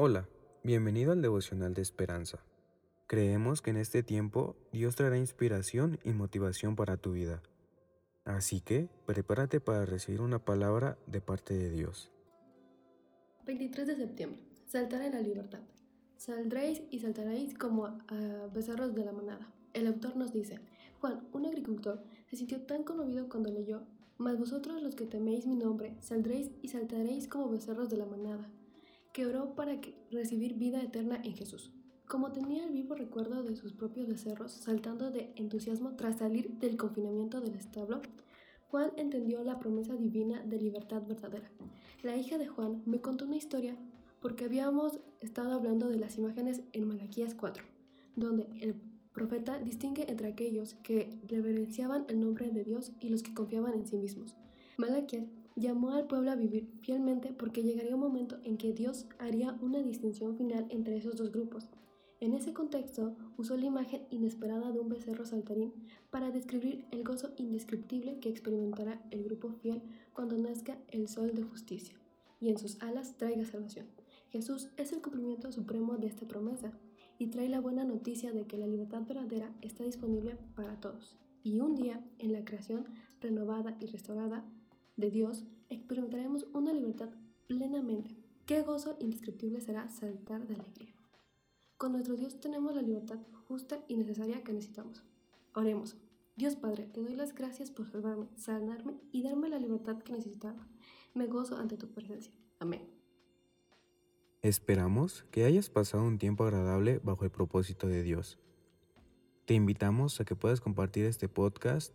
Hola, bienvenido al devocional de esperanza. Creemos que en este tiempo Dios traerá inspiración y motivación para tu vida. Así que prepárate para recibir una palabra de parte de Dios. 23 de septiembre. Saltar en la libertad. Saldréis y saltaréis como a becerros de la manada. El autor nos dice, Juan, un agricultor, se sintió tan conmovido cuando leyó, Mas vosotros los que teméis mi nombre, saldréis y saltaréis como becerros de la manada, que oró para recibir vida eterna en Jesús. Como tenía el vivo recuerdo de sus propios becerros saltando de entusiasmo tras salir del confinamiento del establo, Juan entendió la promesa divina de libertad verdadera. La hija de Juan me contó una historia porque habíamos estado hablando de las imágenes en Malaquías 4, donde el profeta distingue entre aquellos que reverenciaban el nombre de Dios y los que confiaban en sí mismos. Malaquías llamó al pueblo a vivir fielmente porque llegaría un momento en que Dios haría una distinción final entre esos dos grupos. En ese contexto, usó la imagen inesperada de un becerro saltarín para describir el gozo indescriptible que experimentará el grupo fiel cuando nazca el sol de justicia y en sus alas traiga salvación. Jesús es el cumplimiento supremo de esta promesa y trae la buena noticia de que la libertad verdadera está disponible para todos. Y un día, en la creación renovada y restaurada de Dios, experimentaremos una libertad plenamente. Qué gozo indescriptible será saltar de alegría. Con nuestro Dios tenemos la libertad justa y necesaria que necesitamos. Oremos. Dios Padre, te doy las gracias por salvarme, sanarme y darme la libertad que necesitaba. Me gozo ante tu presencia. Amén. Esperamos que hayas pasado un tiempo agradable bajo el propósito de Dios. Te invitamos a que puedas compartir este podcast